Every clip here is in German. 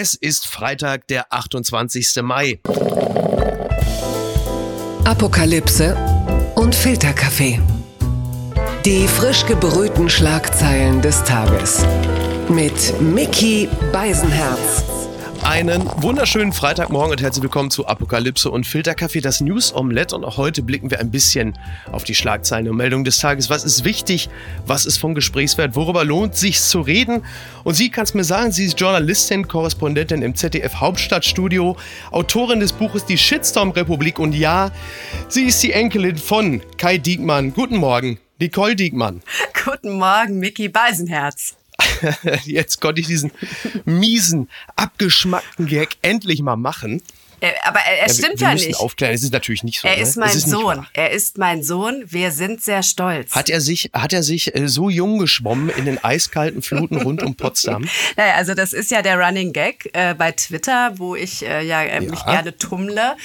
Es ist Freitag, der 28. Mai. Apokalypse und Filterkaffee. Die frisch gebrühten Schlagzeilen des Tages. Mit Mickey Beisenherz. Einen wunderschönen Freitagmorgen und herzlich willkommen zu Apokalypse und Filterkaffee, das News Omelette. Und auch heute blicken wir ein bisschen auf die Schlagzeilen und Meldungen des Tages. Was ist wichtig? Was ist von Gesprächswert? Worüber lohnt sich zu reden? Und sie kann es mir sagen, sie ist Journalistin, Korrespondentin im ZDF Hauptstadtstudio, Autorin des Buches Die Shitstorm Republik und ja, sie ist die Enkelin von Kai Diekmann. Guten Morgen, Nicole Diekmann. Guten Morgen, Mickey Beisenherz. Jetzt konnte ich diesen miesen, abgeschmackten Gag endlich mal machen. Äh, aber er, er Ja, stimmt wir, wir ja nicht. aufklären, es ist natürlich nicht so. Er ne? ist mein nicht Sohn. Er ist mein Sohn. Wir sind sehr stolz. Hat er sich, hat er sich äh, so jung geschwommen in den eiskalten Fluten rund um Potsdam? Naja, also das ist ja der Running Gag äh, bei Twitter, wo ich äh, ja, äh, mich Ja. Mhm. gerne tummle.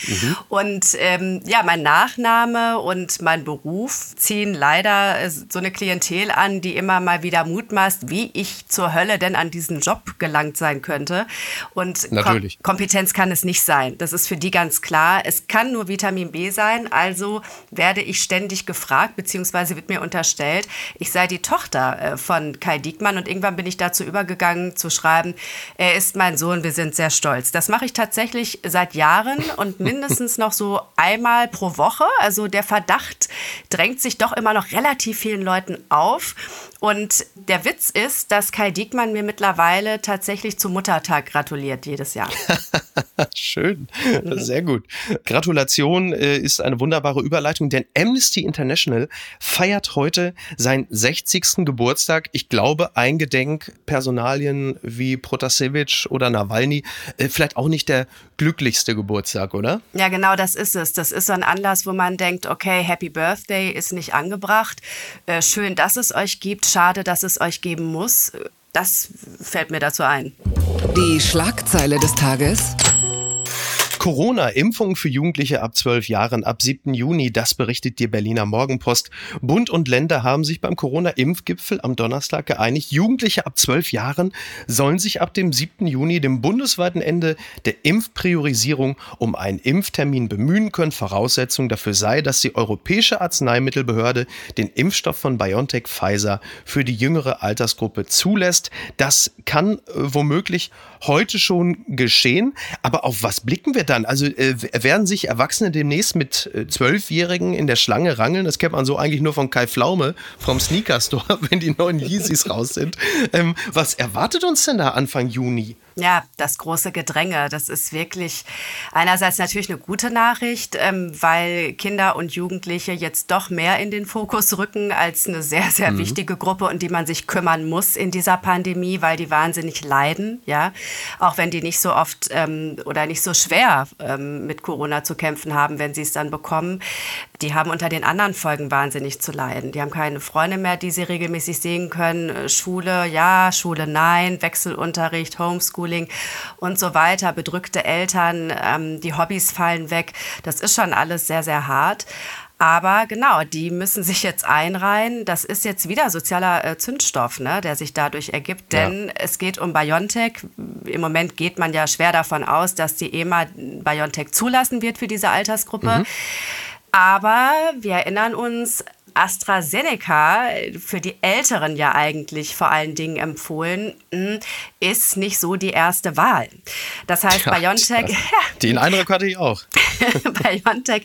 Und ähm, ja, mein Nachname und mein Beruf ziehen leider äh, so eine Klientel an, die immer mal wieder mutmaßt, wie ich zur Hölle denn an diesen Job gelangt sein könnte. Und Kom Natürlich. Kompetenz kann es nicht sein. Das ist für die ganz klar. Es kann nur Vitamin B sein. Also werde ich ständig gefragt, beziehungsweise wird mir unterstellt, ich sei die Tochter äh, von Kai Diekmann. Und irgendwann bin ich dazu übergegangen zu schreiben, er ist mein Sohn, wir sind sehr stolz. Das mache ich tatsächlich seit Jahren und mindestens noch so einmal pro Woche. Also der Verdacht drängt sich doch immer noch relativ vielen Leuten auf. Und der Witz ist, dass Kai Diekmann mir mittlerweile tatsächlich zum Muttertag gratuliert jedes Jahr. Schön, sehr gut. Gratulation äh, ist eine wunderbare Überleitung, denn Amnesty International feiert heute seinen 60. Geburtstag. Ich glaube, eingedenk Personalien wie Protasevich oder Nawalny, äh, vielleicht auch nicht der glücklichste Geburtstag, oder? Ja, genau das ist es. Das ist so ein Anlass, wo man denkt, okay, Happy Birthday ist nicht angebracht. Äh, schön, dass es euch gibt. Schade, dass es euch geben muss. Das fällt mir dazu ein. Die Schlagzeile des Tages. Corona, Impfungen für Jugendliche ab 12 Jahren ab 7. Juni, das berichtet die Berliner Morgenpost. Bund und Länder haben sich beim Corona-Impfgipfel am Donnerstag geeinigt. Jugendliche ab 12 Jahren sollen sich ab dem 7. Juni, dem bundesweiten Ende der Impfpriorisierung, um einen Impftermin bemühen können. Voraussetzung dafür sei, dass die Europäische Arzneimittelbehörde den Impfstoff von BioNTech Pfizer für die jüngere Altersgruppe zulässt. Das kann äh, womöglich heute schon geschehen. Aber auf was blicken wir dann? Also äh, werden sich Erwachsene demnächst mit äh, Zwölfjährigen in der Schlange rangeln? Das kennt man so eigentlich nur von Kai Pflaume vom Sneaker Store, wenn die neuen Yeezys raus sind. Ähm, was erwartet uns denn da Anfang Juni? Ja, das große Gedränge, das ist wirklich einerseits natürlich eine gute Nachricht, ähm, weil Kinder und Jugendliche jetzt doch mehr in den Fokus rücken als eine sehr, sehr wichtige Gruppe, um die man sich kümmern muss in dieser Pandemie, weil die wahnsinnig leiden, ja, auch wenn die nicht so oft ähm, oder nicht so schwer ähm, mit Corona zu kämpfen haben, wenn sie es dann bekommen. Die haben unter den anderen Folgen wahnsinnig zu leiden. Die haben keine Freunde mehr, die sie regelmäßig sehen können. Äh, Schule, ja, Schule, nein, Wechselunterricht, Homeschooling und so weiter. Bedrückte Eltern, ähm, die Hobbys fallen weg. Das ist schon alles sehr, sehr hart. Aber genau, die müssen sich jetzt einreihen. Das ist jetzt wieder sozialer äh, Zündstoff, ne, der sich dadurch ergibt. Ja. Denn es geht um BioNTech. Im Moment geht man ja schwer davon aus, dass die EMA BioNTech zulassen wird für diese Altersgruppe. Aber wir erinnern uns, AstraZeneca, für die Älteren ja eigentlich vor allen Dingen empfohlen, mh, ist nicht so die erste Wahl. Das heißt, Ja, BioNTech, das- Den Eindruck hatte ich auch. BioNTech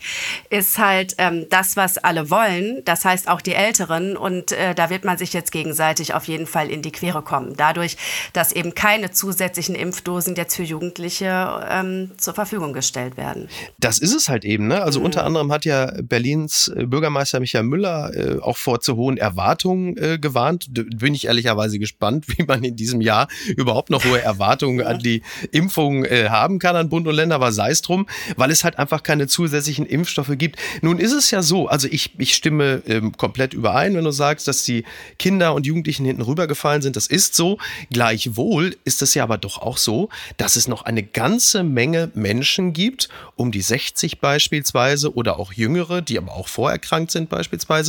ist halt ähm, das, was alle wollen. Das heißt auch die Älteren. Und äh, da wird man sich jetzt gegenseitig auf jeden Fall in die Quere kommen. Dadurch, dass eben keine zusätzlichen Impfdosen jetzt für Jugendliche ähm, zur Verfügung gestellt werden. Das ist es halt eben. Ne? Also unter anderem hat ja Berlins äh, Bürgermeister Michael Müller äh, auch vor zu hohen Erwartungen äh, gewarnt. D bin ich ehrlicherweise gespannt, wie man in diesem Jahr überhaupt noch hohe Erwartungen an die Impfung äh, haben kann an Bund und Länder, aber sei es drum, weil es halt einfach keine zusätzlichen Impfstoffe gibt. Nun ist es ja so, also ich, ich stimme ähm, komplett überein, wenn du sagst, dass die Kinder und Jugendlichen hinten rübergefallen sind. Das ist so. Gleichwohl ist es ja aber doch auch so, dass es noch eine ganze Menge Menschen gibt, um die 60 beispielsweise oder auch Jüngere, die aber auch vorerkrankt sind beispielsweise,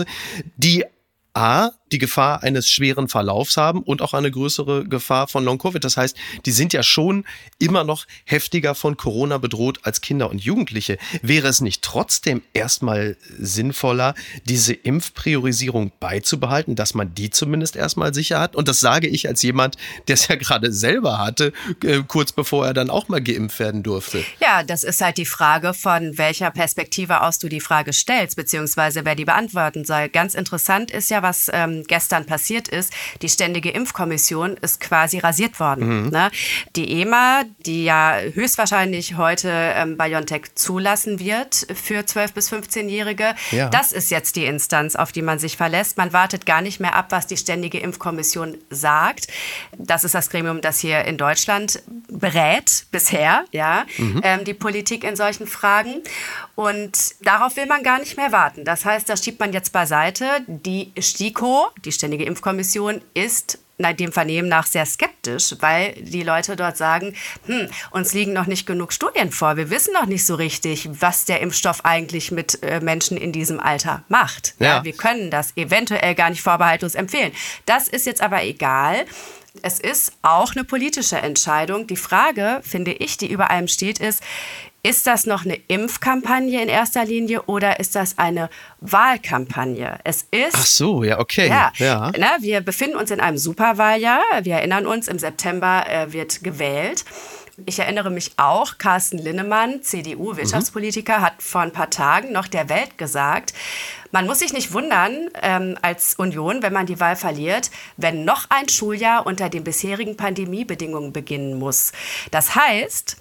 die A, die Gefahr eines schweren Verlaufs haben und auch eine größere Gefahr von Long-Covid. Das heißt, die sind ja schon immer noch heftiger von Corona bedroht als Kinder und Jugendliche. Wäre es nicht trotzdem erstmal sinnvoller, diese Impfpriorisierung beizubehalten, dass man die zumindest erstmal sicher hat? Und das sage ich als jemand, der es ja gerade selber hatte, äh, kurz bevor er dann auch mal geimpft werden durfte. Ja, das ist halt die Frage, von welcher Perspektive aus du die Frage stellst, beziehungsweise wer die beantworten soll. Ganz interessant ist ja, was ähm, gestern passiert ist. Die Ständige Impfkommission ist quasi rasiert worden. Mhm. Ne? Die EMA, die ja höchstwahrscheinlich heute ähm, BioNTech zulassen wird für 12- bis 15-Jährige, ja. das ist jetzt die Instanz, auf die man sich verlässt. Man wartet gar nicht mehr ab, was die Ständige Impfkommission sagt. Das ist das Gremium, das hier in Deutschland berät bisher, ja, mhm. ähm, die Politik in solchen Fragen. Und darauf will man gar nicht mehr warten. Das heißt, das schiebt man jetzt beiseite. Die STIKO, die Ständige Impfkommission, ist dem Vernehmen nach sehr skeptisch, weil die Leute dort sagen, hm, uns liegen noch nicht genug Studien vor. Wir wissen noch nicht so richtig, was der Impfstoff eigentlich mit äh, Menschen in diesem Alter macht. Ja. ja. wir können das eventuell gar nicht vorbehaltlos empfehlen. Das ist jetzt aber egal. Es ist auch eine politische Entscheidung. Die Frage, finde ich, die über allem steht, ist, ist das noch eine Impfkampagne in erster Linie oder ist das eine Wahlkampagne? Es ist. Ach so, ja, okay. Ja, ja. Na, wir befinden uns in einem Superwahljahr. Wir erinnern uns, im September äh, wird gewählt. Ich erinnere mich auch, Carsten Linnemann, CDU-Wirtschaftspolitiker, mhm. hat vor ein paar Tagen noch der Welt gesagt, man muss sich nicht wundern ähm, als Union, wenn man die Wahl verliert, wenn noch ein Schuljahr unter den bisherigen Pandemiebedingungen beginnen muss. Das heißt,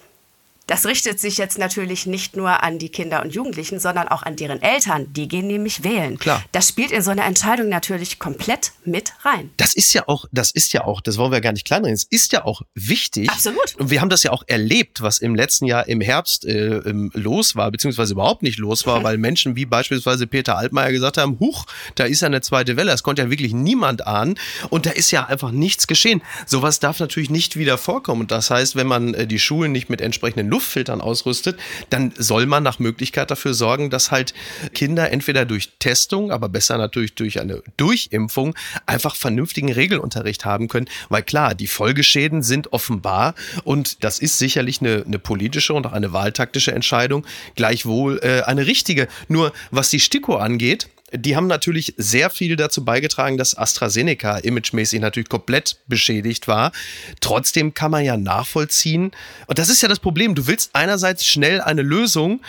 das richtet sich jetzt natürlich nicht nur an die Kinder und Jugendlichen, sondern auch an deren Eltern. Die gehen nämlich wählen. Klar. Das spielt in so eine Entscheidung natürlich komplett mit rein. Das ist ja auch, das ist ja auch, das wollen wir gar nicht kleinreden, es ist ja auch wichtig. Absolut. Und wir haben das ja auch erlebt, was im letzten Jahr im Herbst äh, los war, beziehungsweise überhaupt nicht los war, mhm. weil Menschen wie beispielsweise Peter Altmaier gesagt haben, huch, da ist ja eine zweite Welle. Das konnte ja wirklich niemand ahnen. Und da ist ja einfach nichts geschehen. Sowas darf natürlich nicht wieder vorkommen. Und das heißt, wenn man äh, die Schulen nicht mit entsprechenden Luftfiltern ausrüstet, dann soll man nach Möglichkeit dafür sorgen, dass halt Kinder entweder durch Testung, aber besser natürlich durch eine Durchimpfung einfach vernünftigen Regelunterricht haben können. Weil klar, die Folgeschäden sind offenbar und das ist sicherlich eine, eine politische und auch eine wahltaktische Entscheidung, gleichwohl äh, eine richtige. Nur was die STIKO angeht, die haben natürlich sehr viel dazu beigetragen, dass AstraZeneca imagemäßig natürlich komplett beschädigt war. Trotzdem kann man ja nachvollziehen, und das ist ja das Problem, du willst einerseits schnell eine Lösung,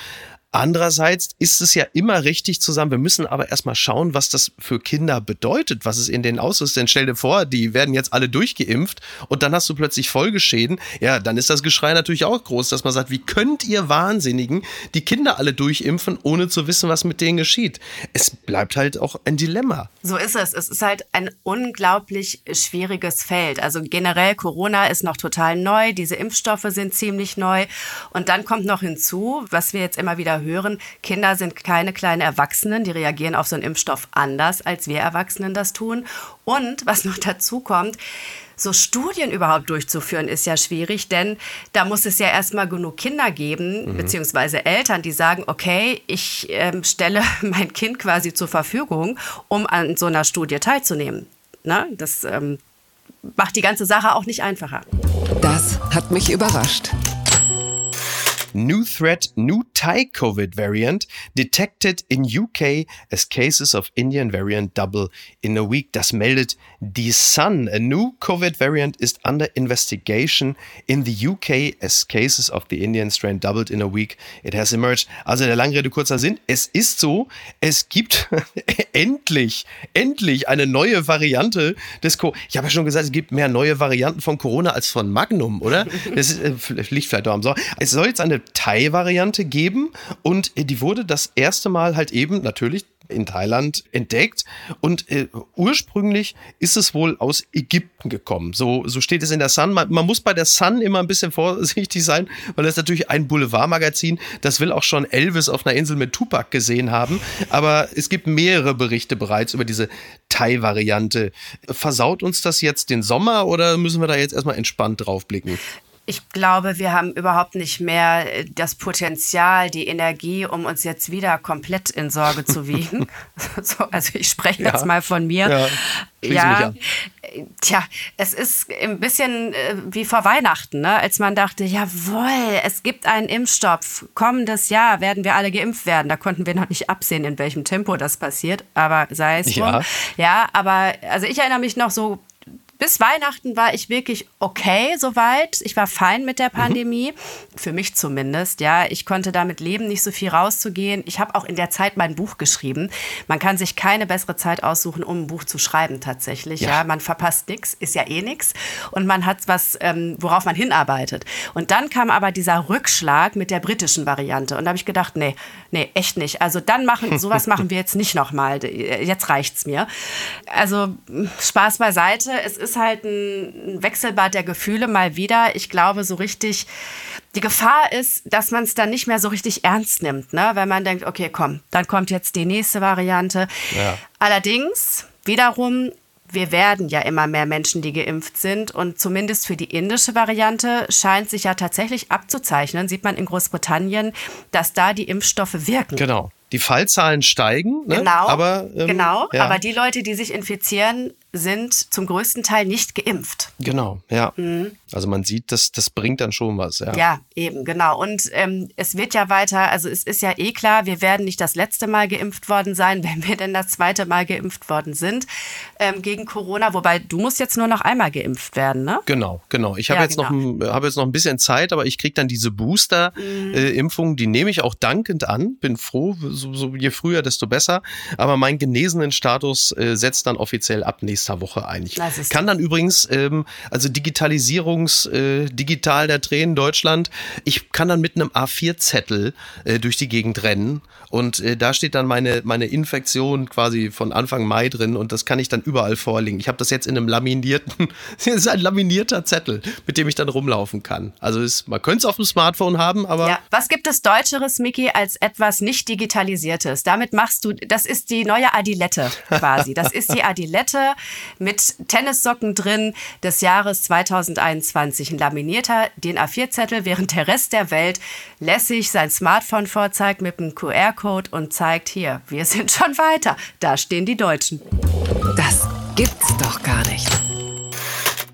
Andererseits ist es ja immer richtig zusammen. Wir müssen aber erstmal schauen, was das für Kinder bedeutet, was es in den auslöst. Denn stell dir vor, die werden jetzt alle durchgeimpft und dann hast du plötzlich Folgeschäden. Ja, dann ist das Geschrei natürlich auch groß, dass man sagt, wie könnt ihr Wahnsinnigen die Kinder alle durchimpfen, ohne zu wissen, was mit denen geschieht? Es bleibt halt auch ein Dilemma. So ist es. Es ist halt ein unglaublich schwieriges Feld. Also generell Corona ist noch total neu. Diese Impfstoffe sind ziemlich neu. Und dann kommt noch hinzu, was wir jetzt immer wieder hören, Kinder sind keine kleinen Erwachsenen, die reagieren auf so einen Impfstoff anders, als wir Erwachsenen das tun. Und was noch dazu kommt, so Studien überhaupt durchzuführen, ist ja schwierig, denn da muss es ja erstmal genug Kinder geben, mhm. beziehungsweise Eltern, die sagen, okay, ich ähm, stelle mein Kind quasi zur Verfügung, um an so einer Studie teilzunehmen. Na, das ähm, macht die ganze Sache auch nicht einfacher. Das hat mich überrascht. New threat, new Thai COVID variant detected in UK as cases of Indian variant double in a week. Das meldet die Sun. A new COVID variant is under investigation in the UK as cases of the Indian strain doubled in a week. It has emerged. Also der Langrede kurzer Sinn. Es ist so, es gibt endlich, endlich eine neue Variante des Co. Ich habe ja schon gesagt, es gibt mehr neue Varianten von Corona als von Magnum, oder? Das ist, äh, liegt vielleicht auch am Sorgen. Es soll jetzt eine Thai-Variante geben und die wurde das erste Mal halt eben natürlich in Thailand entdeckt und äh, ursprünglich ist es wohl aus Ägypten gekommen. So, so steht es in der Sun. Man, man muss bei der Sun immer ein bisschen vorsichtig sein, weil das natürlich ein Boulevardmagazin. Das will auch schon Elvis auf einer Insel mit Tupac gesehen haben. Aber es gibt mehrere Berichte bereits über diese Thai-Variante. Versaut uns das jetzt den Sommer oder müssen wir da jetzt erstmal entspannt drauf blicken? Ich glaube, wir haben überhaupt nicht mehr äh, das Potenzial, die Energie, um uns jetzt wieder komplett in Sorge zu wiegen. so, also ich spreche jetzt mal von mir. Ja, ja tja, es ist ein bisschen äh, wie vor Weihnachten, ne? als man dachte, jawohl, es gibt einen Impfstoff. Kommendes Jahr werden wir alle geimpft werden. Da konnten wir noch nicht absehen, in welchem Tempo das passiert, aber sei es ja. Ja, aber also ich erinnere mich noch so bis Weihnachten war ich wirklich okay soweit. Ich war fein mit der mhm. Pandemie, mhm. für mich zumindest. Ja, ich konnte damit leben, nicht so viel rauszugehen. Ich habe auch in der Zeit mein Buch geschrieben. Man kann sich keine bessere Zeit aussuchen, um ein Buch zu schreiben tatsächlich. Ja, ja man verpasst nichts, ist ja eh nichts und man hat was, ähm, worauf man hinarbeitet. Und dann kam aber dieser Rückschlag mit der britischen Variante und da habe ich gedacht, nee, nee, echt nicht. Also dann machen, sowas machen wir jetzt nicht nochmal. Jetzt reicht's mir. Also Spaß beiseite. Es ist ist halt ein Wechselbad der Gefühle mal wieder. Ich glaube, so richtig, die Gefahr ist, dass man es dann nicht mehr so richtig ernst nimmt, ne? wenn man denkt, okay, komm, dann kommt jetzt die nächste Variante. Ja. Allerdings, wiederum, wir werden ja immer mehr Menschen, die geimpft sind. Und zumindest für die indische Variante scheint sich ja tatsächlich abzuzeichnen, sieht man in Großbritannien, dass da die Impfstoffe wirken. Genau. Die Fallzahlen steigen, ne? genau, aber ähm, genau, ja. aber die Leute, die sich infizieren, sind zum größten Teil nicht geimpft. Genau, ja. Mhm. Also man sieht, das, das bringt dann schon was. Ja, ja eben, genau. Und ähm, es wird ja weiter, also es ist ja eh klar, wir werden nicht das letzte Mal geimpft worden sein, wenn wir denn das zweite Mal geimpft worden sind ähm, gegen Corona. Wobei du musst jetzt nur noch einmal geimpft werden, ne? Genau, genau. Ich habe ja, jetzt, genau. hab jetzt noch ein bisschen Zeit, aber ich kriege dann diese Booster-Impfung, mhm. äh, die nehme ich auch dankend an. Bin froh, so, so je früher, desto besser. Aber mein genesenen Status äh, setzt dann offiziell ab nächsten nächster Woche eigentlich. Kann dann übrigens, ähm, also Digitalisierungs, äh, digital der Tränen Deutschland, ich kann dann mit einem A4-Zettel äh, durch die Gegend rennen und äh, da steht dann meine, meine Infektion quasi von Anfang Mai drin und das kann ich dann überall vorlegen. Ich habe das jetzt in einem laminierten, es ist ein laminierter Zettel, mit dem ich dann rumlaufen kann. Also ist, man könnte es auf dem Smartphone haben, aber. Ja. Was gibt es Deutscheres, Miki, als etwas nicht Digitalisiertes? Damit machst du, das ist die neue Adilette quasi. Das ist die Adilette mit Tennissocken drin des Jahres 2021. Ein laminierter DIN A4-Zettel, während der Rest der Welt lässig sein Smartphone vorzeigt mit einem QR-Code und zeigt hier, wir sind schon weiter. Da stehen die Deutschen. Das gibt's doch gar nicht.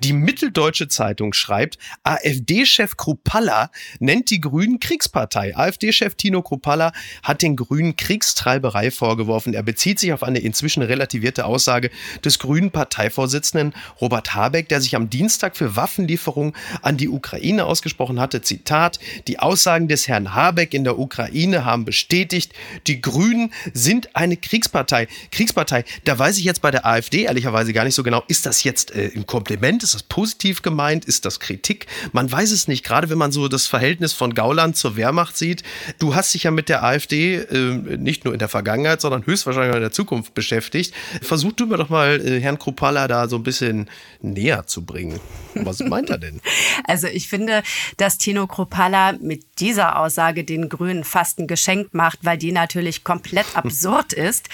Die Mitteldeutsche Zeitung schreibt, AfD-Chef Krupalla nennt die Grünen Kriegspartei. AfD-Chef Tino Krupalla hat den Grünen Kriegstreiberei vorgeworfen. Er bezieht sich auf eine inzwischen relativierte Aussage des Grünen Parteivorsitzenden Robert Habeck, der sich am Dienstag für Waffenlieferungen an die Ukraine ausgesprochen hatte. Zitat, die Aussagen des Herrn Habeck in der Ukraine haben bestätigt, die Grünen sind eine Kriegspartei. Kriegspartei, da weiß ich jetzt bei der AfD ehrlicherweise gar nicht so genau, ist das jetzt äh, ein Kompliment? Ist das positiv gemeint? Ist das Kritik? Man weiß es nicht. Gerade wenn man so das Verhältnis von Gauland zur Wehrmacht sieht. Du hast dich ja mit der AfD äh, nicht nur in der Vergangenheit, sondern höchstwahrscheinlich auch in der Zukunft beschäftigt. Versuch du mir doch mal äh, Herrn Krupalla da so ein bisschen näher zu bringen. Was meint er denn? Also ich finde, dass Tino Krupalla mit dieser Aussage den Grünen fast ein Geschenk macht, weil die natürlich komplett absurd ist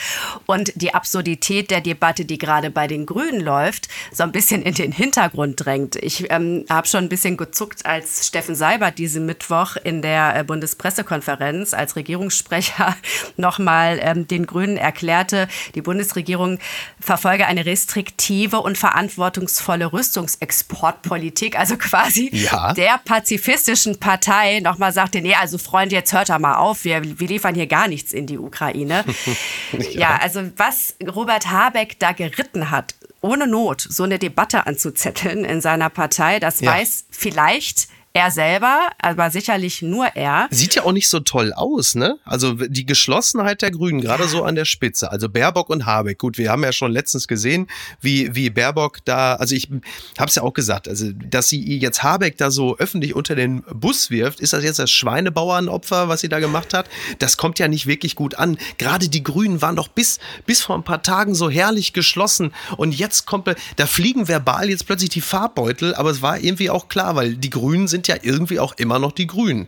und die Absurdität der Debatte, die gerade bei den Grünen läuft, so ein bisschen in den Hintergrund Hintergrund drängt. Ich ähm, habe schon ein bisschen gezuckt, als Steffen Seibert diesen Mittwoch in der äh, Bundespressekonferenz als Regierungssprecher nochmal ähm, den Grünen erklärte, die Bundesregierung verfolge eine restriktive und verantwortungsvolle Rüstungsexportpolitik, also quasi ja. der pazifistischen Partei nochmal sagte, nee, also Freunde, jetzt hört er mal auf, wir, wir liefern hier gar nichts in die Ukraine. ja. ja, also was Robert Habeck da geritten hat, ohne Not so eine Debatte anzuzetteln in seiner Partei. Das ja. weiß vielleicht er selber, aber sicherlich nur er. Sieht ja auch nicht so toll aus, ne? Also die Geschlossenheit der Grünen, gerade so an der Spitze. Also Baerbock und Habeck. Gut, wir haben ja schon letztens gesehen, wie, wie Baerbock da, also ich habe es ja auch gesagt, also dass sie jetzt Habeck da so öffentlich unter den Bus wirft, ist das jetzt das Schweinebauernopfer, was sie da gemacht hat? Das kommt ja nicht wirklich gut an. Gerade die Grünen waren doch bis, bis vor ein paar Tagen so herrlich geschlossen und jetzt kommt, da fliegen verbal jetzt plötzlich die Farbbeutel, aber es war irgendwie auch klar, weil die Grünen sind sind ja irgendwie auch immer noch die Grünen.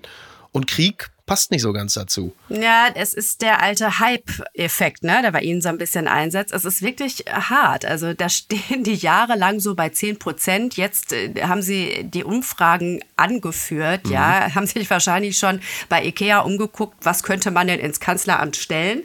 Und Krieg passt nicht so ganz dazu. Ja, es ist der alte Hype-Effekt, ne, der bei Ihnen so ein bisschen einsetzt. Es ist wirklich hart. Also da stehen die jahrelang so bei 10 Prozent. Jetzt äh, haben Sie die Umfragen angeführt, mhm. ja, haben sich wahrscheinlich schon bei Ikea umgeguckt, was könnte man denn ins Kanzleramt stellen.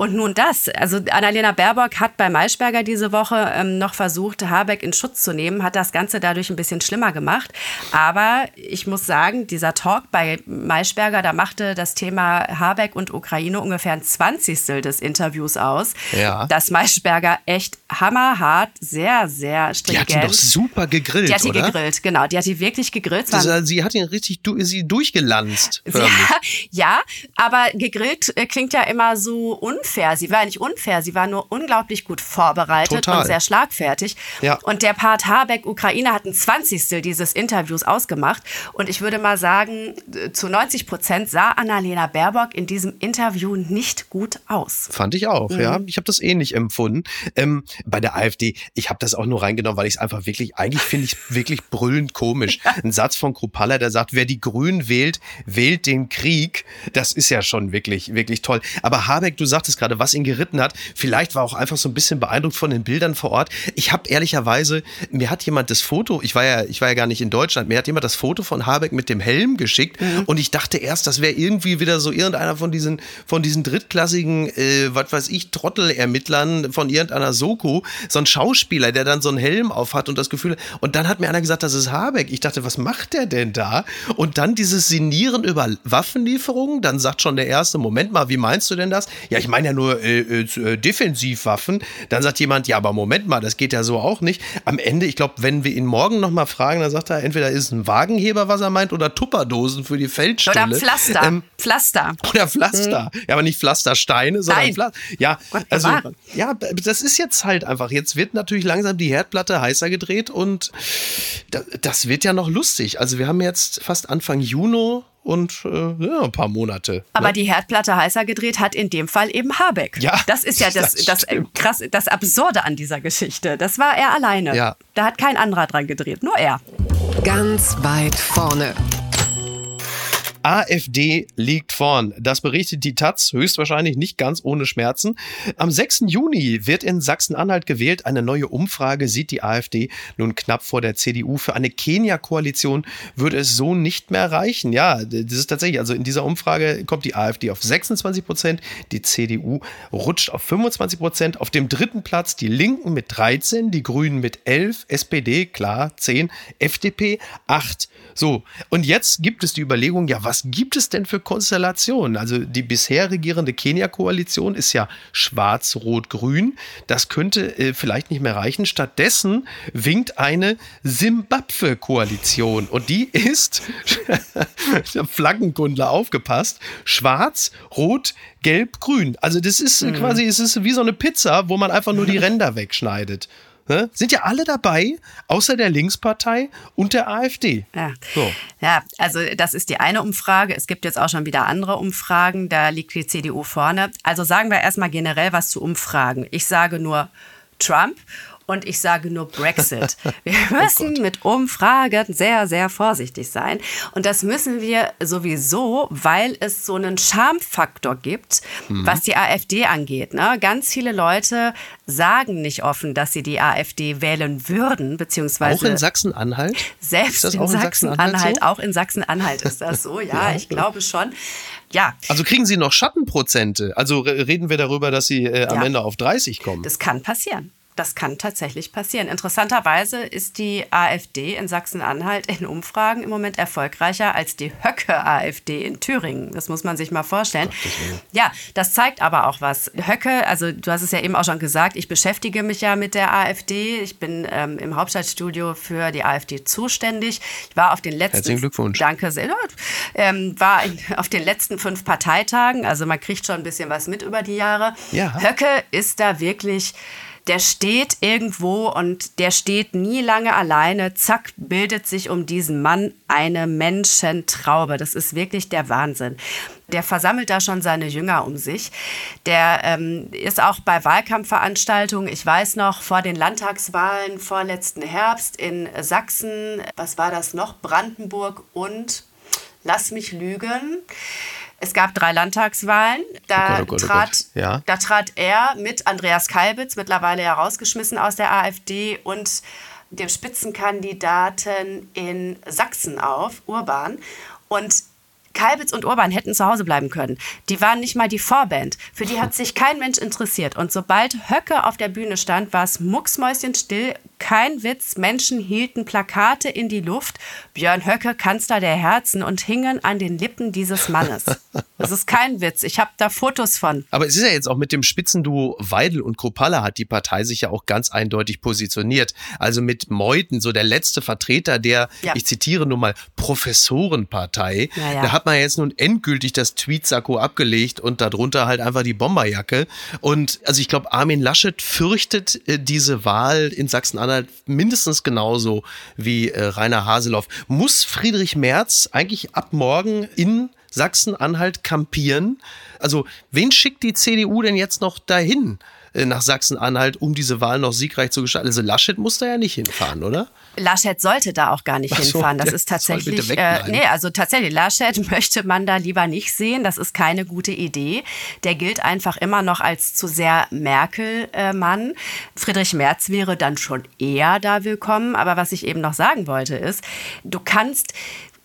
Und nun das. Also Annalena Baerbock hat bei Maischberger diese Woche ähm, noch versucht, Habeck in Schutz zu nehmen, hat das Ganze dadurch ein bisschen schlimmer gemacht. Aber ich muss sagen, dieser Talk bei Maischberger, da machte das Thema Habeck und Ukraine ungefähr ein Zwanzigstel des Interviews aus. Ja. Dass Maischberger echt hammerhart, sehr, sehr stringent. Die hat ihn doch super gegrillt, Die hat ihn gegrillt, genau. Die hat ihn wirklich gegrillt. Das, sie hat ihn richtig du, sie durchgelanzt. ja, aber gegrillt äh, klingt ja immer so unfair unfair. Sie war nicht unfair, sie war nur unglaublich gut vorbereitet Total. und sehr schlagfertig. Ja. Und der Part Habeck, Ukraine, hat ein Zwanzigstel dieses Interviews ausgemacht. Und ich würde mal sagen, zu 90 Prozent sah Annalena Baerbock in diesem Interview nicht gut aus. Fand ich auch, mhm. ja. Ich habe das ähnlich empfunden. Ähm, bei der AfD, ich habe das auch nur reingenommen, weil ich es einfach wirklich, eigentlich finde ich wirklich brüllend komisch. Ein Satz von Krupalla, der sagt, wer die Grünen wählt, wählt den Krieg. Das ist ja schon wirklich, wirklich toll. Aber Habeck, du sagtest gerade, was ihn geritten hat. Vielleicht war auch einfach so ein bisschen beeindruckt von den Bildern vor Ort. Ich habe ehrlicherweise, mir hat jemand das Foto, ich war ja, ich war ja gar nicht in Deutschland, mir hat jemand das Foto von Habeck mit dem Helm geschickt mhm. und ich dachte erst, das wäre irgendwie wieder so irgendeiner von diesen, von diesen drittklassigen, äh, was weiß ich, Trottelermittlern von irgendeiner Soko, so ein Schauspieler, der dann so einen Helm auf hat und das Gefühl, und dann hat mir einer gesagt, das ist Habeck. Ich dachte, was macht der denn da? Und dann dieses Sinieren über Waffenlieferungen, dann sagt schon der erste, Moment mal, wie meinst du denn das? Ja, ich meine ja nur äh, äh, äh, Defensivwaffen. Dann sagt jemand, ja, aber Moment mal, das geht ja so auch nicht. Am Ende, ich glaube, wenn wir ihn morgen nochmal fragen, dann sagt er, entweder ist es ein Wagenheber, was er meint, oder Tupperdosen für die Feldstelle. Oder Pflaster. Ähm, Pflaster. Oder Pflaster. Mhm. Ja, aber nicht Pflastersteine, sondern Nein. Pflaster. Ja, also, ja, das ist jetzt halt einfach. Jetzt wird natürlich langsam die Herdplatte heißer gedreht und das wird ja noch lustig. Also wir haben jetzt fast Anfang Juni und äh, ja, ein paar Monate. Aber ne? die Herdplatte heißer gedreht hat in dem Fall eben Habeck. Ja, das ist ja das, das, das, krass, das Absurde an dieser Geschichte. Das war er alleine. Ja. Da hat kein anderer dran gedreht, nur er. Ganz weit vorne. AfD liegt vorn. Das berichtet die Taz höchstwahrscheinlich nicht ganz ohne Schmerzen. Am 6. Juni wird in Sachsen-Anhalt gewählt. Eine neue Umfrage sieht die AfD nun knapp vor der CDU. Für eine Kenia-Koalition würde es so nicht mehr reichen. Ja, das ist tatsächlich, also in dieser Umfrage kommt die AfD auf 26 Prozent, die CDU rutscht auf 25 Prozent. Auf dem dritten Platz die Linken mit 13, die Grünen mit 11, SPD, klar, 10, FDP 8. So, und jetzt gibt es die Überlegung, ja, was gibt es denn für Konstellationen? Also die bisher regierende Kenia-Koalition ist ja schwarz-rot-grün. Das könnte äh, vielleicht nicht mehr reichen. Stattdessen winkt eine Simbabwe-Koalition und die ist, Flaggenkundler aufgepasst, schwarz, rot, gelb, grün. Also das ist mhm. quasi, es ist wie so eine Pizza, wo man einfach nur die Ränder wegschneidet. Ne? Sind ja alle dabei, außer der Linkspartei und der AfD. Ja. So. ja, also das ist die eine Umfrage. Es gibt jetzt auch schon wieder andere Umfragen. Da liegt die CDU vorne. Also sagen wir erstmal generell was zu Umfragen. Ich sage nur Trump und ich sage nur Brexit. Wir oh müssen oh mit Umfragen sehr, sehr vorsichtig sein. Und das müssen wir sowieso, weil es so einen Schamfaktor gibt, mhm. was die AfD angeht. Ne? Ganz viele Leute sagen nicht offen, dass sie die AfD wählen würden, beziehungsweise. Auch in Sachsen-Anhalt? Selbst in Sachsen-Anhalt, so? auch in Sachsen-Anhalt ist das so, ja, ja ich glaube schon. Ja. Also kriegen Sie noch Schattenprozente? Also reden wir darüber, dass Sie äh, am ja. Ende auf 30 kommen? Das kann passieren. Das kann tatsächlich passieren. Interessanterweise ist die AfD in Sachsen-Anhalt in Umfragen im Moment erfolgreicher als die Höcke-AfD in Thüringen. Das muss man sich mal vorstellen. Ja, das zeigt aber auch was. Höcke, also du hast es ja eben auch schon gesagt, ich beschäftige mich ja mit der AfD. Ich bin ähm, im Hauptstadtstudio für die AfD zuständig. Ich war auf den letzten. Herzlichen Glückwunsch. Danke sehr. Ähm, war auf den letzten fünf Parteitagen. Also man kriegt schon ein bisschen was mit über die Jahre. Ja. Höcke ist da wirklich der steht irgendwo und der steht nie lange alleine. Zack, bildet sich um diesen Mann eine Menschentraube. Das ist wirklich der Wahnsinn. Der versammelt da schon seine Jünger um sich. Der ähm, ist auch bei Wahlkampfveranstaltungen, ich weiß noch, vor den Landtagswahlen vorletzten Herbst in Sachsen, was war das noch? Brandenburg und lass mich lügen. Es gab drei Landtagswahlen. Da, oh Gott, oh Gott, oh trat, oh ja. da trat er mit Andreas Kalbitz, mittlerweile herausgeschmissen aus der AfD, und dem Spitzenkandidaten in Sachsen auf, Urban. Und Kalbitz und Urban hätten zu Hause bleiben können. Die waren nicht mal die Vorband. Für die hat sich kein Mensch interessiert. Und sobald Höcke auf der Bühne stand, war es mucksmäuschenstill kein Witz, Menschen hielten Plakate in die Luft, Björn Höcke, Kanzler der Herzen, und hingen an den Lippen dieses Mannes. Das ist kein Witz, ich habe da Fotos von. Aber es ist ja jetzt auch mit dem Spitzenduo Weidel und Kropalla hat die Partei sich ja auch ganz eindeutig positioniert. Also mit Meuthen, so der letzte Vertreter der, ja. ich zitiere nur mal, Professorenpartei. Ja, ja. Da hat man jetzt nun endgültig das Tweetsacko abgelegt und darunter halt einfach die Bomberjacke. Und also ich glaube, Armin Laschet fürchtet äh, diese Wahl in Sachsen-Anhalt Sachsen-Anhalt mindestens genauso wie äh, Rainer Haseloff. Muss Friedrich Merz eigentlich ab morgen in Sachsen-Anhalt kampieren? Also, wen schickt die CDU denn jetzt noch dahin? Äh, nach Sachsen-Anhalt, um diese Wahl noch siegreich zu gestalten. Also Laschet muss da ja nicht hinfahren, oder? Laschet sollte da auch gar nicht so, hinfahren. Das ist tatsächlich, äh, nee, also tatsächlich, Laschet möchte man da lieber nicht sehen. Das ist keine gute Idee. Der gilt einfach immer noch als zu sehr Merkel-Mann. Friedrich Merz wäre dann schon eher da willkommen. Aber was ich eben noch sagen wollte ist, du kannst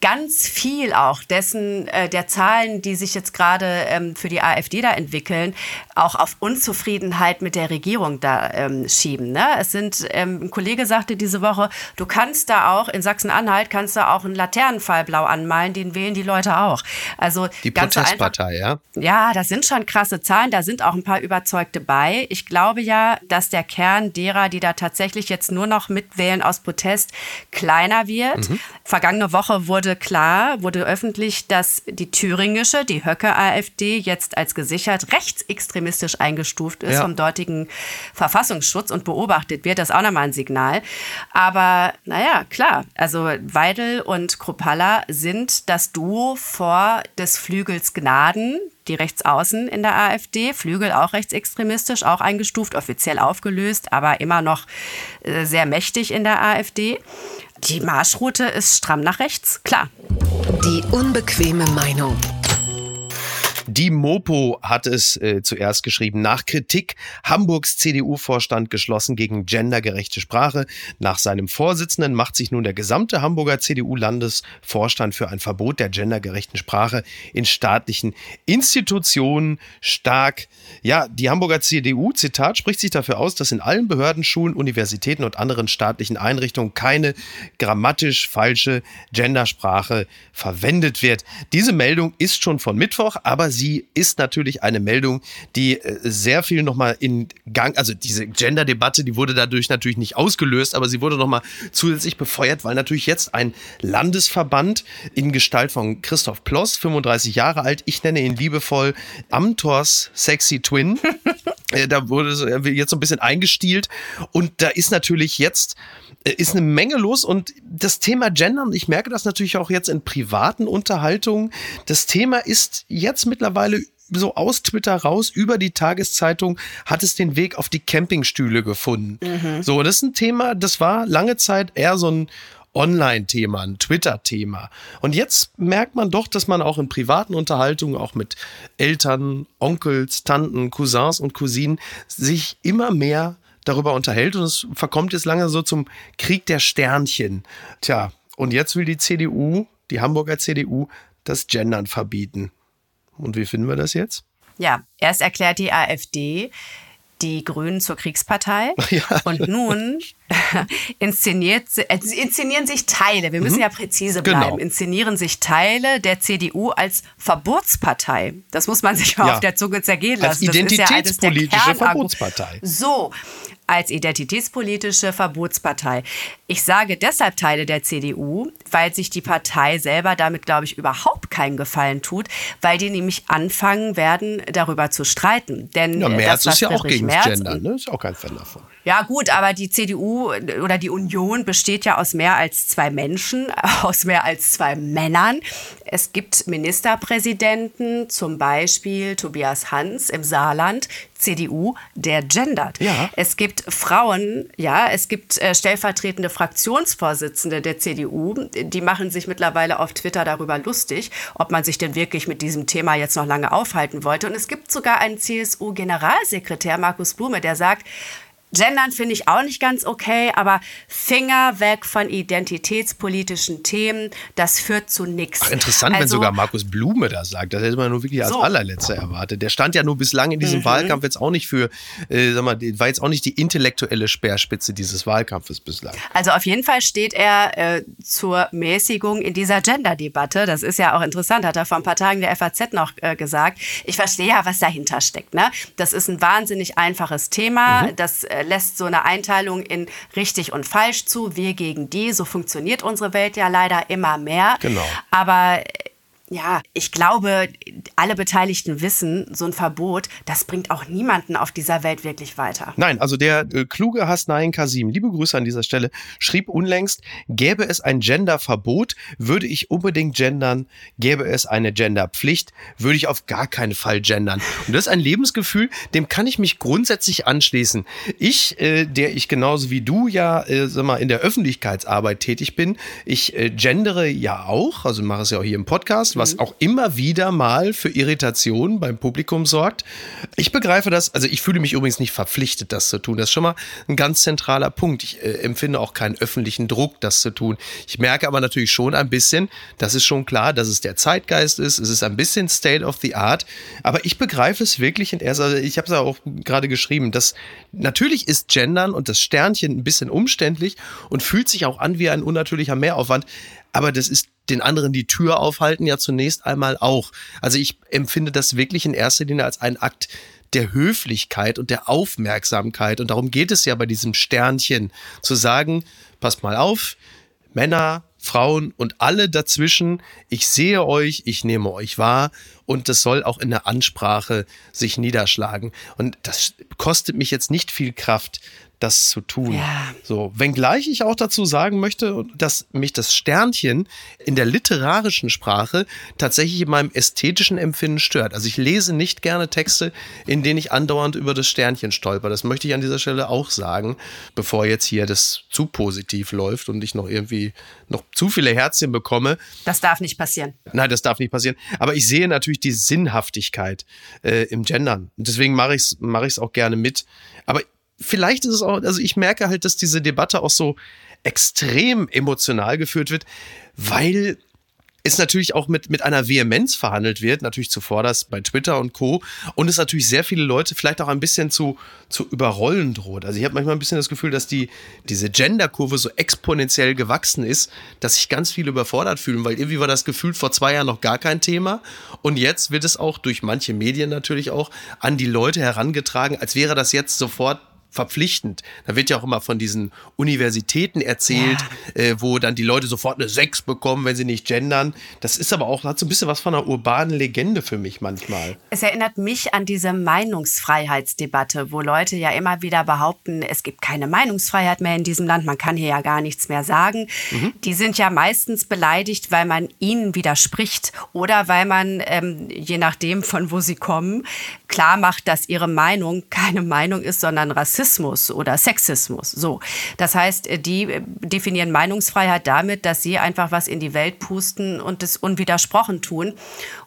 ganz viel auch dessen, äh, der Zahlen, die sich jetzt gerade ähm, für die AfD da entwickeln, auch auf Unzufriedenheit mit der Regierung da ähm, schieben. Ne? Es sind, ähm, ein Kollege sagte diese Woche, du kannst da auch, in Sachsen-Anhalt kannst du auch einen Laternenfall blau anmalen, den wählen die Leute auch. Also die Protestpartei, einfach, ja? Ja, das sind schon krasse Zahlen, da sind auch ein paar Überzeugte bei. Ich glaube ja, dass der Kern derer, die da tatsächlich jetzt nur noch mitwählen aus Protest, kleiner wird. Mhm. Vergangene Woche wurde klar, wurde öffentlich, dass die thüringische, die Höcke-AfD, jetzt als gesichert rechtsextremistisch eingestuft ist ja. vom dortigen Verfassungsschutz und beobachtet wird. Das ist auch nochmal ein Signal. Aber naja, klar, also Weidel und Kropalla sind das Duo vor des Flügels Gnaden, die Rechtsaußen in der AfD, Flügel auch rechtsextremistisch, auch eingestuft, offiziell aufgelöst, aber immer noch äh, sehr mächtig in der AfD. Die Marschroute ist stramm nach rechts, klar. Die unbequeme Meinung. Die Mopo hat es äh, zuerst geschrieben. Nach Kritik Hamburgs CDU-Vorstand geschlossen gegen gendergerechte Sprache. Nach seinem Vorsitzenden macht sich nun der gesamte Hamburger CDU-Landesvorstand für ein Verbot der gendergerechten Sprache in staatlichen Institutionen stark. Ja, die Hamburger CDU, Zitat, spricht sich dafür aus, dass in allen Behörden, Schulen, Universitäten und anderen staatlichen Einrichtungen keine grammatisch falsche Gendersprache verwendet wird. Diese Meldung ist schon von Mittwoch, aber sie ist natürlich eine Meldung, die äh, sehr viel nochmal in Gang, also diese Gender-Debatte, die wurde dadurch natürlich nicht ausgelöst, aber sie wurde nochmal zusätzlich befeuert, weil natürlich jetzt ein Landesverband in Gestalt von Christoph Ploss, 35 Jahre alt, ich nenne ihn liebevoll Amtors Sexy Twin, da wurde jetzt so ein bisschen eingestielt und da ist natürlich jetzt äh, ist eine Menge los und das Thema Gender, und ich merke das natürlich auch jetzt in privaten Unterhaltungen, das Thema ist jetzt mittlerweile so aus Twitter raus über die Tageszeitung hat es den Weg auf die Campingstühle gefunden. Mhm. So, das ist ein Thema, das war lange Zeit eher so ein Online-Thema, ein Twitter-Thema. Und jetzt merkt man doch, dass man auch in privaten Unterhaltungen, auch mit Eltern, Onkels, Tanten, Cousins und Cousinen, sich immer mehr darüber unterhält und es verkommt jetzt lange so zum Krieg der Sternchen. Tja, und jetzt will die CDU, die Hamburger CDU, das Gendern verbieten. Und wie finden wir das jetzt? Ja, erst erklärt die AfD, die Grünen zur Kriegspartei. Ja. Und nun inszeniert, äh, inszenieren sich Teile, wir müssen mhm. ja präzise bleiben, genau. inszenieren sich Teile der CDU als Verbotspartei. Das muss man sich mal ja. auf der Zunge zergehen lassen. Als identitätspolitische ja Verbotspartei. So, als identitätspolitische Verbotspartei. Ich sage deshalb Teile der CDU, weil sich die Partei selber damit, glaube ich, überhaupt keinen Gefallen tut, weil die nämlich anfangen werden, darüber zu streiten. Denn ja, Merz das, ist ja auch gegen Merz, Gender, ne? Ist auch kein Fan davon. Ja gut, aber die CDU oder die Union besteht ja aus mehr als zwei Menschen, aus mehr als zwei Männern. Es gibt Ministerpräsidenten, zum Beispiel Tobias Hans im Saarland, CDU, der gendert. Ja. Es gibt Frauen, ja, es gibt äh, stellvertretende Fraktionsvorsitzende der CDU, die machen sich mittlerweile auf Twitter darüber lustig, ob man sich denn wirklich mit diesem Thema jetzt noch lange aufhalten wollte. Und es gibt sogar einen CSU-Generalsekretär, Markus Blume, der sagt, Gendern finde ich auch nicht ganz okay, aber Finger weg von identitätspolitischen Themen, das führt zu nichts. Interessant, also, wenn sogar Markus Blume das sagt. Das hätte man nur wirklich als so. allerletzter erwartet. Der stand ja nur bislang in diesem mhm. Wahlkampf jetzt auch nicht für, äh, sag mal, war jetzt auch nicht die intellektuelle Speerspitze dieses Wahlkampfes bislang. Also auf jeden Fall steht er äh, zur Mäßigung in dieser Gender-Debatte. Das ist ja auch interessant, hat er vor ein paar Tagen der FAZ noch äh, gesagt. Ich verstehe ja, was dahinter steckt. Ne? Das ist ein wahnsinnig einfaches Thema. Mhm. Das äh, lässt so eine Einteilung in richtig und falsch zu, wir gegen die. So funktioniert unsere Welt ja leider immer mehr. Genau. Aber ja, ich glaube, alle Beteiligten wissen, so ein Verbot, das bringt auch niemanden auf dieser Welt wirklich weiter. Nein, also der äh, kluge Hasnain Kasim, liebe Grüße an dieser Stelle, schrieb unlängst, gäbe es ein Genderverbot, würde ich unbedingt gendern, gäbe es eine Genderpflicht, würde ich auf gar keinen Fall gendern. Und das ist ein Lebensgefühl, dem kann ich mich grundsätzlich anschließen. Ich, äh, der ich genauso wie du ja, äh, sag mal, in der Öffentlichkeitsarbeit tätig bin, ich äh, gendere ja auch, also mache es ja auch hier im Podcast, was mhm. auch immer wieder mal für Irritationen beim Publikum sorgt. Ich begreife das, also ich fühle mich übrigens nicht verpflichtet, das zu tun. Das ist schon mal ein ganz zentraler Punkt. Ich äh, empfinde auch keinen öffentlichen Druck, das zu tun. Ich merke aber natürlich schon ein bisschen, das ist schon klar, dass es der Zeitgeist ist. Es ist ein bisschen State of the Art. Aber ich begreife es wirklich in erster, also ich habe es ja auch gerade geschrieben, dass natürlich ist Gendern und das Sternchen ein bisschen umständlich und fühlt sich auch an wie ein unnatürlicher Mehraufwand. Aber das ist den anderen die Tür aufhalten ja zunächst einmal auch. Also ich empfinde das wirklich in erster Linie als einen Akt der Höflichkeit und der Aufmerksamkeit. Und darum geht es ja bei diesem Sternchen, zu sagen, passt mal auf, Männer, Frauen und alle dazwischen, ich sehe euch, ich nehme euch wahr und das soll auch in der Ansprache sich niederschlagen. Und das kostet mich jetzt nicht viel Kraft, das zu tun. Ja. So, wenngleich ich auch dazu sagen möchte, dass mich das Sternchen in der literarischen Sprache tatsächlich in meinem ästhetischen Empfinden stört. Also ich lese nicht gerne Texte, in denen ich andauernd über das Sternchen stolper. Das möchte ich an dieser Stelle auch sagen, bevor jetzt hier das zu positiv läuft und ich noch irgendwie noch zu viele Herzchen bekomme. Das darf nicht passieren. Nein, das darf nicht passieren. Aber ich sehe natürlich die Sinnhaftigkeit äh, im Gendern. Und deswegen mache ich es mach ich's auch gerne mit. Aber vielleicht ist es auch, also ich merke halt, dass diese Debatte auch so extrem emotional geführt wird, weil es natürlich auch mit, mit einer Vehemenz verhandelt wird, natürlich zuvorderst bei Twitter und Co. Und es natürlich sehr viele Leute vielleicht auch ein bisschen zu, zu überrollen droht. Also ich habe manchmal ein bisschen das Gefühl, dass die, diese Genderkurve so exponentiell gewachsen ist, dass sich ganz viele überfordert fühlen, weil irgendwie war das Gefühl vor zwei Jahren noch gar kein Thema. Und jetzt wird es auch durch manche Medien natürlich auch an die Leute herangetragen, als wäre das jetzt sofort verpflichtend. Da wird ja auch immer von diesen Universitäten erzählt, ja. äh, wo dann die Leute sofort eine 6 bekommen, wenn sie nicht gendern. Das ist aber auch, hat so ein bisschen was von einer urbanen Legende für mich manchmal. Es erinnert mich an diese Meinungsfreiheitsdebatte, wo Leute ja immer wieder behaupten, es gibt keine Meinungsfreiheit mehr in diesem Land, man kann hier ja gar nichts mehr sagen. Mhm. Die sind ja meistens beleidigt, weil man ihnen widerspricht oder weil man, ähm, je nachdem von wo sie kommen, klar macht, dass ihre Meinung keine Meinung ist, sondern Rassismus Rassismus oder Sexismus. So. Das heißt, äh, die äh, definieren Meinungsfreiheit damit, dass sie einfach was in die Welt pusten und es unwidersprochen tun.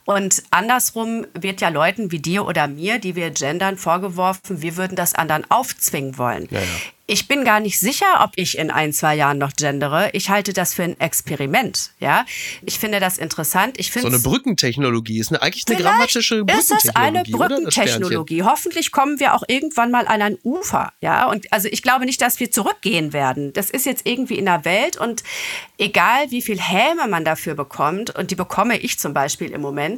Und andersrum wird ja Leuten wie dir oder mir, die wir gendern, vorgeworfen, wir würden das anderen aufzwingen wollen. Ja, ja. Ich bin gar nicht sicher, ob ich in ein, zwei Jahren noch gendere. Ich halte das für ein Experiment. Ja, ich finde das interessant. Ich finde so eine Brückentechnologie ist eine, eigentlich eine grammatische Brückentechnologie. Ist es eine Brückentechnologie? Hoffentlich kommen wir auch irgendwann mal an ein Ufer. Ja, und also ich glaube nicht, dass wir zurückgehen werden. Das ist jetzt irgendwie in der Welt und egal wie viel Häme man dafür bekommt und die bekomme ich zum Beispiel im Moment,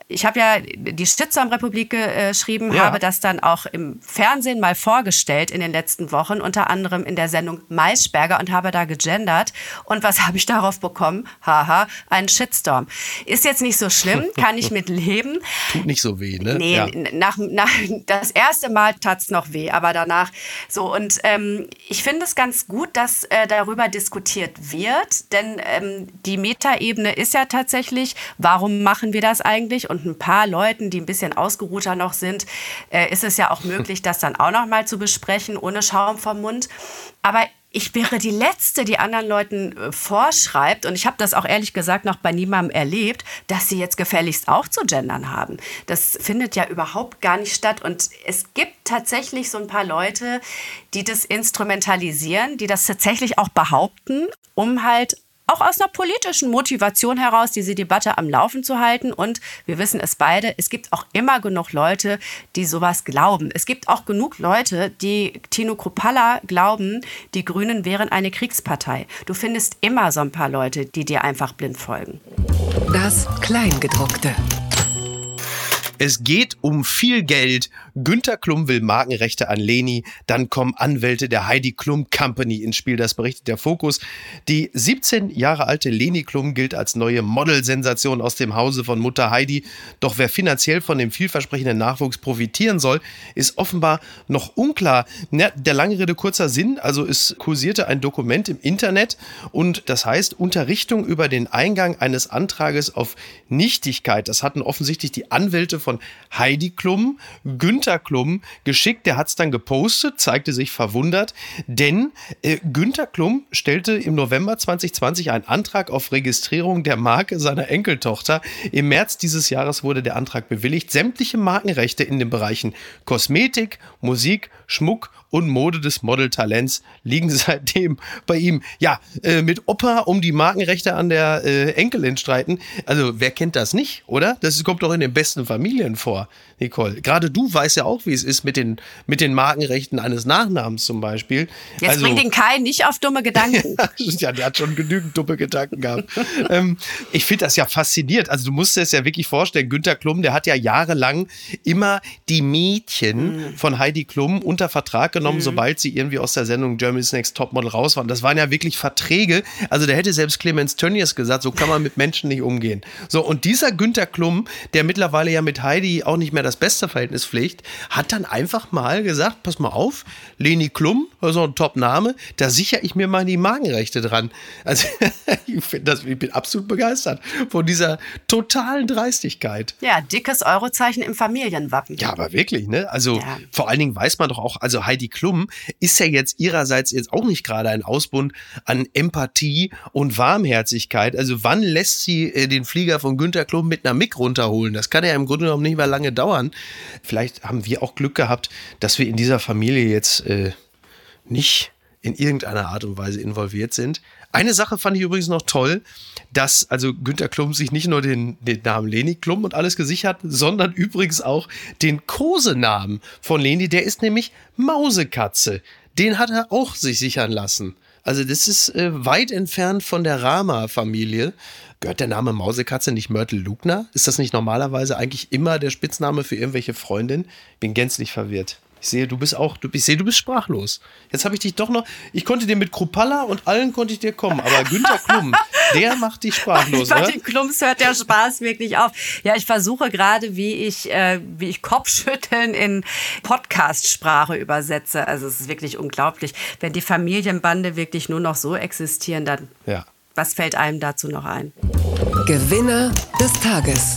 ich habe ja die Shitstorm-Republik geschrieben, ja. habe das dann auch im Fernsehen mal vorgestellt in den letzten Wochen unter anderem in der Sendung Maisberger und habe da gegendert. Und was habe ich darauf bekommen? Haha, einen Shitstorm. Ist jetzt nicht so schlimm, kann ich mit leben. Tut nicht so weh, ne? Nee, ja. nach, nach, das erste Mal tat es noch weh, aber danach so. Und ähm, ich finde es ganz gut, dass äh, darüber diskutiert wird, denn ähm, die Metaebene ist ja tatsächlich, warum machen wir das eigentlich? Und ein paar Leuten, die ein bisschen ausgeruhter noch sind, äh, ist es ja auch möglich, das dann auch noch mal zu besprechen, ohne Schaum vom Mund. Aber ich wäre die Letzte, die anderen Leuten äh, vorschreibt, und ich habe das auch ehrlich gesagt noch bei niemandem erlebt, dass sie jetzt gefälligst auch zu gendern haben. Das findet ja überhaupt gar nicht statt. Und es gibt tatsächlich so ein paar Leute, die das instrumentalisieren, die das tatsächlich auch behaupten, um halt auch aus einer politischen Motivation heraus, diese Debatte am Laufen zu halten. Und wir wissen es beide, es gibt auch immer genug Leute, die sowas glauben. Es gibt auch genug Leute, die Tino Kruppalla glauben, die Grünen wären eine Kriegspartei. Du findest immer so ein paar Leute, die dir einfach blind folgen. Das Kleingedruckte. Es geht um viel Geld. Günter Klum will Markenrechte an Leni. Dann kommen Anwälte der Heidi Klum Company ins Spiel. Das berichtet der Fokus. Die 17 Jahre alte Leni Klum gilt als neue Modelsensation aus dem Hause von Mutter Heidi. Doch wer finanziell von dem vielversprechenden Nachwuchs profitieren soll, ist offenbar noch unklar. Ja, der lange Rede kurzer Sinn. Also es kursierte ein Dokument im Internet und das heißt Unterrichtung über den Eingang eines Antrages auf Nichtigkeit. Das hatten offensichtlich die Anwälte von von Heidi Klum, Günther Klum geschickt. Der hat es dann gepostet, zeigte sich verwundert, denn äh, Günther Klum stellte im November 2020 einen Antrag auf Registrierung der Marke seiner Enkeltochter. Im März dieses Jahres wurde der Antrag bewilligt. Sämtliche Markenrechte in den Bereichen Kosmetik, Musik, Schmuck und Mode des Modeltalents liegen seitdem bei ihm. Ja, äh, mit Opa um die Markenrechte an der äh, Enkelin streiten. Also wer kennt das nicht, oder? Das kommt doch in den besten Familien vor, Nicole. Gerade du weißt ja auch, wie es ist mit den, mit den Markenrechten eines Nachnamens zum Beispiel. Jetzt also, bringt den Kai nicht auf dumme Gedanken. ja, der hat schon genügend dumme Gedanken gehabt. ähm, ich finde das ja faszinierend. Also du musst dir es ja wirklich vorstellen, Günter Klum, der hat ja jahrelang immer die Mädchen mhm. von Heidi Klum unter Vertrag genommen, mhm. sobald sie irgendwie aus der Sendung Germany's Next Topmodel raus waren. Das waren ja wirklich Verträge. Also da hätte selbst Clemens Tönnies gesagt, so kann man mit Menschen nicht umgehen. So, und dieser Günter Klum, der mittlerweile ja mit Heidi auch nicht mehr das beste Verhältnis pflegt, hat dann einfach mal gesagt, pass mal auf, Leni Klum, so ein Top-Name, da sichere ich mir mal die Magenrechte dran. Also ich, das, ich bin absolut begeistert von dieser totalen Dreistigkeit. Ja, dickes Eurozeichen im Familienwappen. Ja, aber wirklich, ne? Also ja. vor allen Dingen weiß man doch auch, also Heidi Klum ist ja jetzt ihrerseits jetzt auch nicht gerade ein Ausbund an Empathie und Warmherzigkeit. Also wann lässt sie äh, den Flieger von Günter Klum mit einer Mick runterholen? Das kann ja im Grunde genommen nicht mehr lange dauern. Vielleicht haben wir auch Glück gehabt, dass wir in dieser Familie jetzt äh, nicht in irgendeiner Art und Weise involviert sind. Eine Sache fand ich übrigens noch toll, dass also Günter Klum sich nicht nur den, den Namen Leni Klum und alles gesichert, sondern übrigens auch den Kosenamen von Leni. Der ist nämlich Mausekatze. Den hat er auch sich sichern lassen. Also das ist äh, weit entfernt von der Rama-Familie. Gehört der Name Mausekatze nicht Mörtel Lugner? Ist das nicht normalerweise eigentlich immer der Spitzname für irgendwelche Freundin? Bin gänzlich verwirrt. Ich sehe, du bist auch, du, ich sehe, du bist sprachlos. Jetzt habe ich dich doch noch, ich konnte dir mit Krupalla und allen konnte ich dir kommen, aber Günther Klum, der macht dich sprachlos, Bei den Klums hört der Spaß wirklich auf. Ja, ich versuche gerade, wie ich, äh, wie ich Kopfschütteln in Podcast-Sprache übersetze. Also es ist wirklich unglaublich. Wenn die Familienbande wirklich nur noch so existieren, dann ja. was fällt einem dazu noch ein? Gewinner des Tages.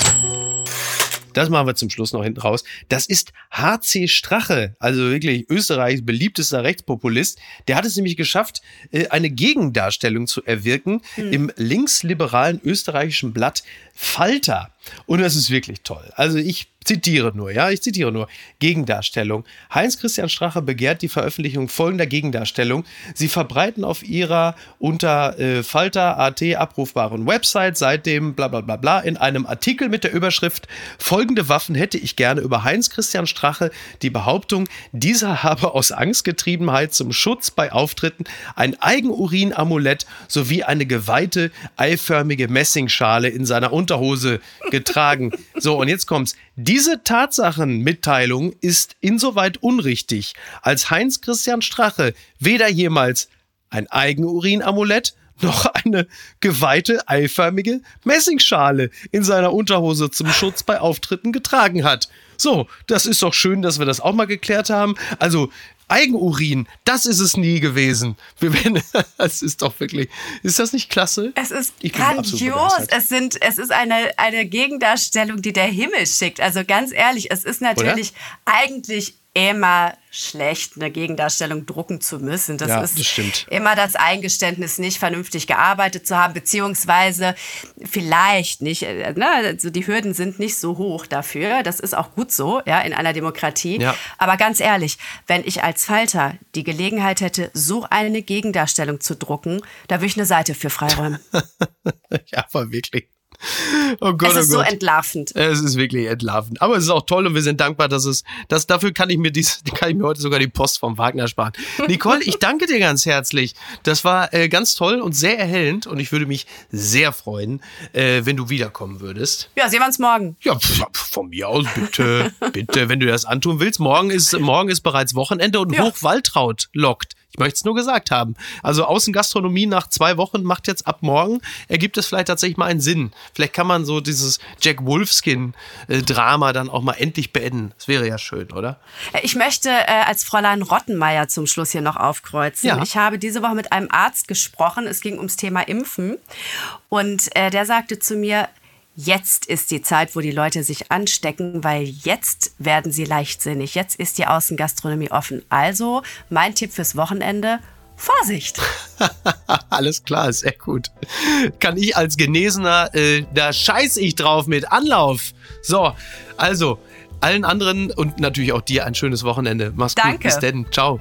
Das machen wir zum Schluss noch hinten raus. Das ist HC Strache, also wirklich Österreichs beliebtester Rechtspopulist. Der hat es nämlich geschafft, äh, eine Gegendarstellung zu erwirken hm. im linksliberalen österreichischen Blatt Falter. Und das ist wirklich toll. Also ich zitiere nur, ja, ich zitiere nur. Gegendarstellung. Heinz-Christian Strache begehrt die Veröffentlichung folgender Gegendarstellung. Sie verbreiten auf ihrer unter äh, Falter.at abrufbaren Website seit dem bla bla bla bla in einem Artikel mit der Überschrift Folgende Waffen hätte ich gerne über Heinz-Christian Strache die Behauptung, dieser habe aus Angstgetriebenheit zum Schutz bei Auftritten ein Eigenurin-Amulett sowie eine geweihte eiförmige Messingschale in seiner Unterhose getragen. So, und jetzt kommt's. Diese Tatsachenmitteilung ist insoweit unrichtig, als Heinz Christian Strache weder jemals ein Eigenurin-Amulett noch eine geweihte eiförmige Messingschale in seiner Unterhose zum Schutz bei Auftritten getragen hat. So, das ist doch schön, dass wir das auch mal geklärt haben. Also, Eigenurin, das ist es nie gewesen. Das ist doch wirklich, ist das nicht klasse? Es ist grandios. Es sind, es ist eine, eine Gegendarstellung, die der Himmel schickt. Also ganz ehrlich, es ist natürlich Oder? eigentlich immer schlecht, eine Gegendarstellung drucken zu müssen. Das ja, ist das immer das Eingeständnis, nicht vernünftig gearbeitet zu haben, beziehungsweise vielleicht nicht. Äh, ne, also die Hürden sind nicht so hoch dafür. Das ist auch gut so, ja, in einer Demokratie. Ja. Aber ganz ehrlich, wenn ich als Falter die Gelegenheit hätte, so eine Gegendarstellung zu drucken, da würde ich eine Seite für freiräumen. ja, aber wirklich. Oh Gott, es ist oh so entlarvend. Es ist wirklich entlarvend. Aber es ist auch toll und wir sind dankbar, dass es, dass dafür kann ich mir dies, kann ich mir heute sogar die Post vom Wagner sparen. Nicole, ich danke dir ganz herzlich. Das war äh, ganz toll und sehr erhellend und ich würde mich sehr freuen, äh, wenn du wiederkommen würdest. Ja, sehen wir uns morgen. Ja, von mir aus bitte, bitte, wenn du das antun willst. Morgen ist, morgen ist bereits Wochenende und ja. Hochwaltraud lockt. Ich möchte es nur gesagt haben. Also Außengastronomie nach zwei Wochen macht jetzt ab morgen, ergibt es vielleicht tatsächlich mal einen Sinn. Vielleicht kann man so dieses Jack Wolfskin-Drama dann auch mal endlich beenden. Das wäre ja schön, oder? Ich möchte äh, als Fräulein Rottenmeier zum Schluss hier noch aufkreuzen. Ja. Ich habe diese Woche mit einem Arzt gesprochen. Es ging ums Thema Impfen. Und äh, der sagte zu mir, Jetzt ist die Zeit, wo die Leute sich anstecken, weil jetzt werden sie leichtsinnig. Jetzt ist die Außengastronomie offen. Also mein Tipp fürs Wochenende, Vorsicht! Alles klar, sehr gut. Kann ich als Genesener, äh, da scheiß ich drauf mit Anlauf. So, also allen anderen und natürlich auch dir ein schönes Wochenende. Mach's Danke. gut. Bis denn. Ciao.